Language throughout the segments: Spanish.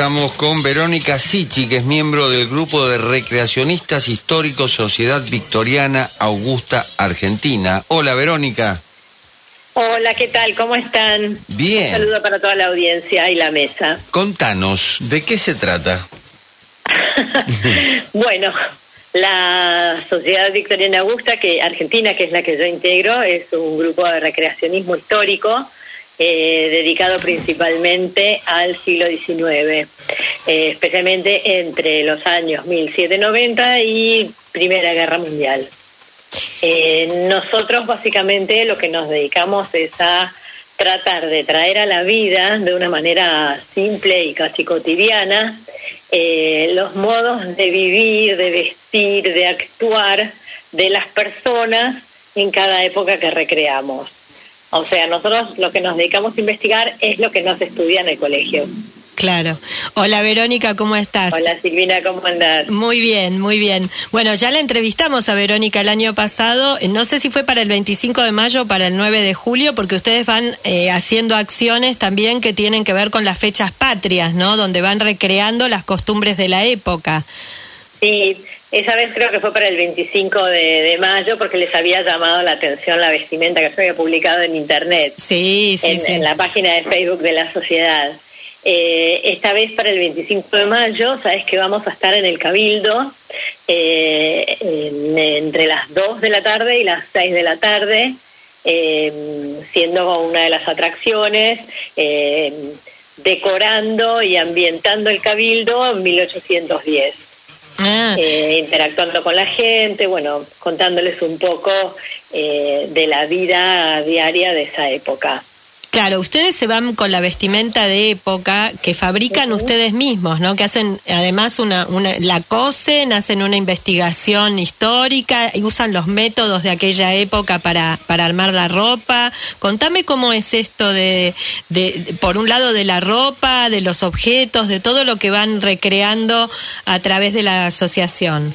Estamos con Verónica Sichi, que es miembro del grupo de recreacionistas históricos Sociedad Victoriana Augusta Argentina. Hola, Verónica. Hola, ¿qué tal? ¿Cómo están? Bien. Un saludo para toda la audiencia y la mesa. Contanos, ¿de qué se trata? bueno, la Sociedad Victoriana Augusta, que Argentina, que es la que yo integro, es un grupo de recreacionismo histórico eh, dedicado principalmente al siglo XIX, eh, especialmente entre los años 1790 y Primera Guerra Mundial. Eh, nosotros básicamente lo que nos dedicamos es a tratar de traer a la vida de una manera simple y casi cotidiana los modos de vivir, de vestir, de actuar de las personas en cada época que recreamos. O sea, nosotros lo que nos dedicamos a investigar es lo que nos estudia en el colegio. Claro. Hola Verónica, ¿cómo estás? Hola Silvina, ¿cómo andás? Muy bien, muy bien. Bueno, ya la entrevistamos a Verónica el año pasado, no sé si fue para el 25 de mayo o para el 9 de julio, porque ustedes van eh, haciendo acciones también que tienen que ver con las fechas patrias, ¿no? Donde van recreando las costumbres de la época. Sí, esa vez creo que fue para el 25 de, mayo porque les había llamado la atención la vestimenta que se había publicado en internet. Sí, sí, en, sí. en la página de Facebook de la sociedad. Eh, esta vez para el 25 de mayo, sabes que vamos a estar en el Cabildo eh, entre las 2 de la tarde y las 6 de la tarde, eh, siendo una de las atracciones, decorando y ambientando el Cabildo en 1810. Ah. interactuando con la gente, bueno, contándoles un poco de la vida diaria de esa época. Claro, ustedes se van con la vestimenta de época que fabrican ustedes mismos, ¿no? Que hacen además una, una, la cosen, hacen una investigación histórica y usan los métodos de aquella época para, para armar la ropa. Contame cómo es esto de, de, por un lado, de la ropa, de los objetos, de todo lo que van recreando a través de la asociación.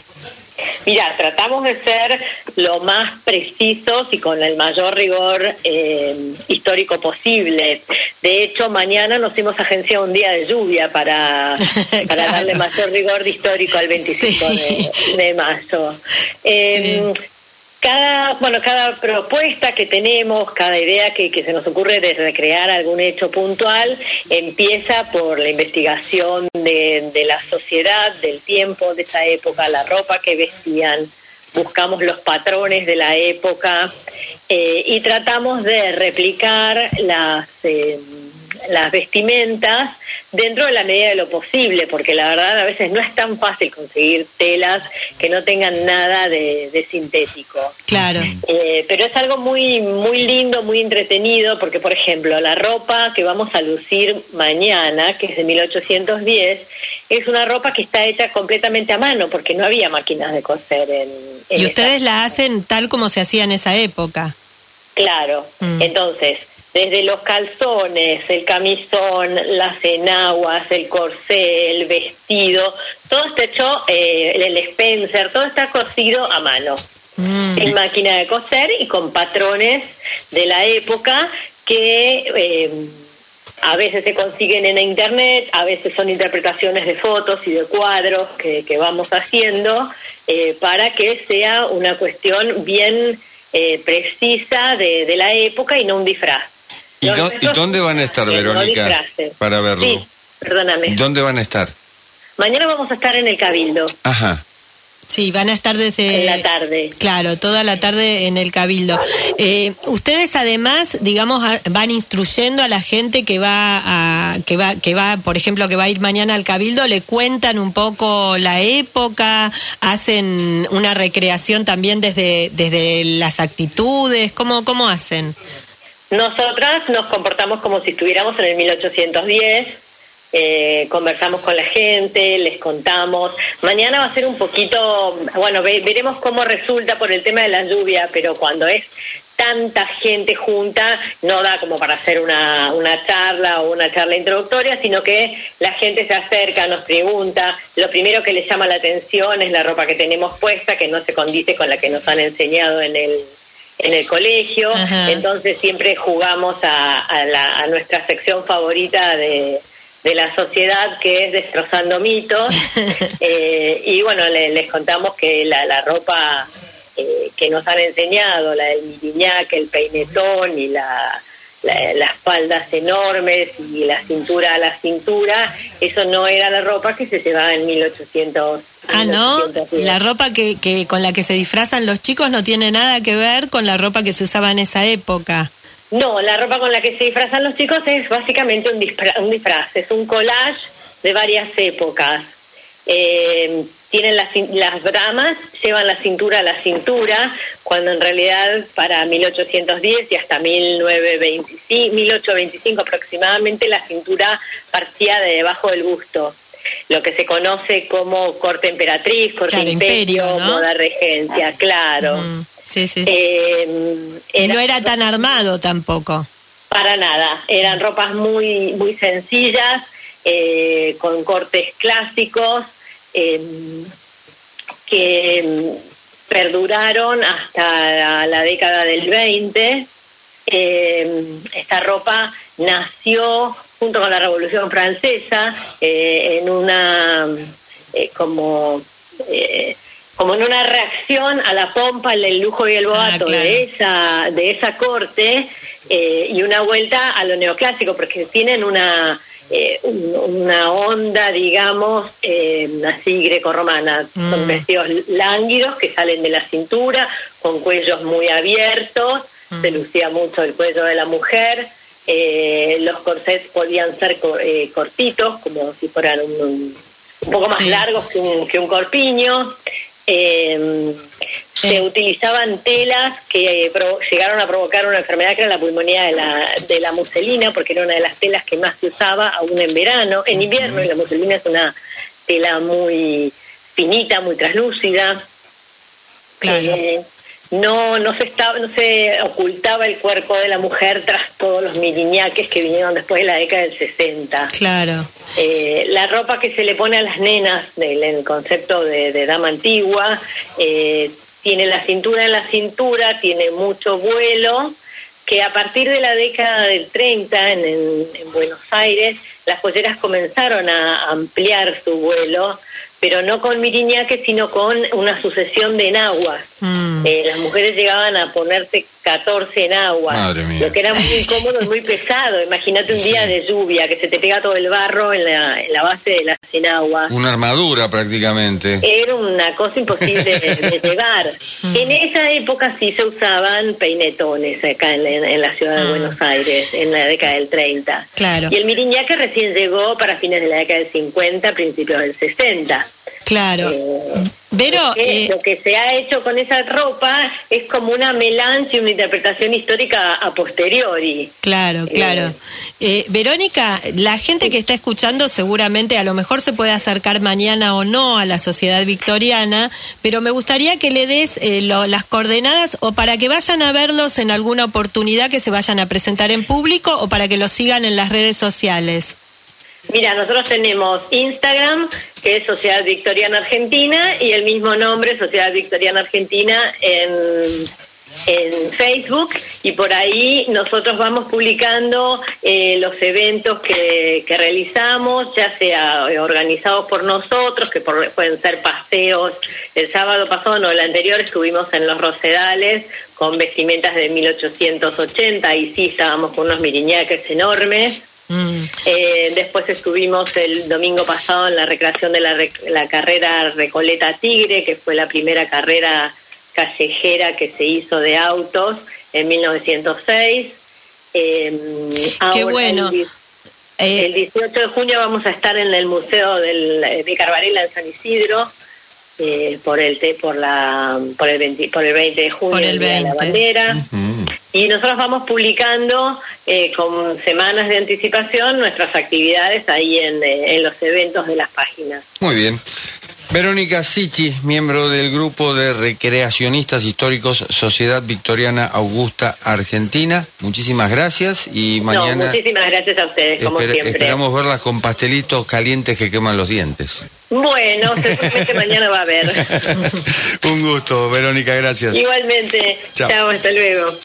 Mira, tratamos de ser lo más precisos y con el mayor rigor eh, histórico posible. De hecho, mañana nos hemos agenciado un día de lluvia para, para claro. darle mayor rigor de histórico al 25 sí. de, de, mayo. Eh, sí cada bueno cada propuesta que tenemos cada idea que, que, se nos ocurre de recrear algún hecho puntual empieza por la investigación de, de, la sociedad del tiempo de esa época la ropa que vestían. Buscamos los patrones de la época eh, y tratamos de replicar las eh, las vestimentas dentro de la medida de lo posible, porque la verdad a veces no es tan fácil conseguir telas que no tengan nada de, de sintético. Claro. Eh, pero es algo muy muy lindo, muy entretenido, porque por ejemplo la ropa que vamos a lucir mañana, que es de 1810, es una ropa que está hecha completamente a mano, porque no había máquinas de coser en... en y ustedes la hacen tal como se hacía en esa época. Claro, mm. entonces desde los calzones, el camisón, las enaguas, el corsé, el vestido, todo está hecho, eh, el Spencer, todo está cosido a mano, mm. en máquina de coser y con patrones de la época que eh, a veces se consiguen en internet, a veces son interpretaciones de fotos y de cuadros que, que vamos haciendo eh, para que sea una cuestión bien eh, precisa de, de la época y no un disfraz. ¿Y, do, ¿Y, dónde van a estar, Verónica, para verlo? Sí, perdóname. ¿Dónde van a estar? Mañana vamos a estar en el Cabildo. Ajá. Sí, van a estar desde... En la tarde. Claro, toda la tarde en el Cabildo. Eh, ustedes además, digamos, van instruyendo a la gente que va a, que va, que va, por ejemplo, que va a ir mañana al Cabildo, le cuentan un poco la época, hacen una recreación también desde, desde las actitudes, ¿cómo, cómo hacen? Nosotras nos comportamos como si estuviéramos en el 1810, eh, conversamos con la gente, les contamos. Mañana va a ser un poquito, bueno, ve, veremos cómo resulta por el tema de la lluvia, pero cuando es tanta gente junta, no da como para hacer una, una charla o una charla introductoria, sino que la gente se acerca, nos pregunta, lo primero que les llama la atención es la ropa que tenemos puesta, que no se condice con la que nos han enseñado en el en el colegio, Ajá. entonces siempre jugamos a, a, la, a nuestra sección favorita de, de la sociedad que es destrozando mitos. Eh, y bueno, les contamos que la, la ropa eh, que nos han enseñado, la del miriñac, el peinetón y la, las faldas enormes y la cintura a la cintura, eso no era la ropa que se llevaba en 1800. Ah, no, la ropa que, que con la que se disfrazan los chicos no tiene nada que ver con la ropa que se usaba en esa época. No, la ropa con la que se disfrazan los chicos es básicamente un un disfraz es un collage de varias épocas. Eh, tienen las, las bramas, llevan la cintura a la cintura, cuando en realidad para 1810 y hasta 1925, 1825 aproximadamente la cintura partía de debajo del busto. Lo que se conoce como corte emperatriz, corte imperio, moda regencia, claro. sí, sí. Eh, no era tan armado tampoco. Para nada, eran ropas muy, muy sencillas, eh, con cortes clásicos, Em, que em, perduraron hasta la década del 20. Em, esta ropa nació junto con la Revolución Francesa eh, en una eh, como eh, como en una reacción a la pompa, el lujo y el ah, boato de esa de esa corte y una vuelta a lo neoclásico porque tienen una eh, una onda, digamos, eh, así grecorromana. Son mm. vestidos lánguidos que salen de la cintura, con cuellos muy abiertos, mm. se lucía mucho el cuello de la mujer. Eh, los corsets podían ser cortitos, como si fueran un, poco más largos que un, que un corpiño. Se utilizaban telas que llegaron a provocar una enfermedad que era la pulmonía de la, de la muselina, porque era una de las telas que más se usaba aún en verano, en invierno, y la muselina es una tela muy finita, muy translúcida. Claro. Eh, no no se estaba no se ocultaba el cuerpo de la mujer tras todos los miriñaques que vinieron después de la década del 60 claro. Eh, la ropa que se le pone a las nenas del el concepto de, dama antigua eh, tiene la cintura en la cintura, tiene mucho vuelo, que a partir de la década del 30 en, en Buenos Aires las joyeras comenzaron a ampliar su vuelo pero no con miriñaque, sino con una sucesión de enaguas. Mm. Eh, las mujeres llegaban a ponerse 14 enaguas, lo que era muy incómodo y muy pesado. Imagínate un día de lluvia, que se te pega todo el barro en la, en la base de las enaguas. Una armadura prácticamente. Era una cosa imposible de, llevar. Mm. En esa época sí se usaban peinetones acá en, la ciudad de mm. Buenos Aires, en la década del 30. Claro. Y el miriñaque recién llegó para fines de la década del 50, principios del 60. Claro. Pero eh, lo que se ha hecho con esa ropa es como una melange y una interpretación histórica a posteriori. Claro, eh, claro. Eh, Verónica, la gente que está escuchando seguramente a lo mejor se puede acercar mañana o no a la sociedad victoriana, pero me gustaría que le des las coordenadas o para que vayan a verlos en alguna oportunidad que se vayan a presentar en público o para que los sigan en las redes sociales. Mira, nosotros tenemos Instagram, que es Sociedad Victoriana Argentina, y el mismo nombre, Sociedad Victoriana Argentina, en, en Facebook, y por ahí nosotros vamos publicando eh, los eventos que, que, realizamos, ya sea organizados por nosotros, que pueden ser paseos. El sábado pasado, no, el anterior, estuvimos en Los Rosedales con vestimentas de 1880, y sí estábamos con unos miriñaques enormes. Mm. Eh, después estuvimos el domingo pasado en la recreación de la, carrera Recoleta Tigre, que fue la primera carrera callejera que se hizo de autos en 1906. Em, Qué bueno. El, 18 eh, de junio vamos a estar en el Museo del, de Carvarela en San Isidro. Eh, por el por la por el 20, por el 20 de junio el de la bandera y nosotros vamos publicando eh, con semanas de anticipación nuestras actividades ahí en, eh, en los eventos de las páginas. Muy bien. Verónica Sichi, miembro del grupo de recreacionistas históricos Sociedad Victoriana Augusta Argentina. Muchísimas gracias y mañana. muchísimas gracias a ustedes, como siempre. Esperamos verlas con pastelitos calientes que queman los dientes. Bueno, seguramente mañana va a haber. Un gusto, Verónica, gracias. Igualmente. Chao, hasta luego.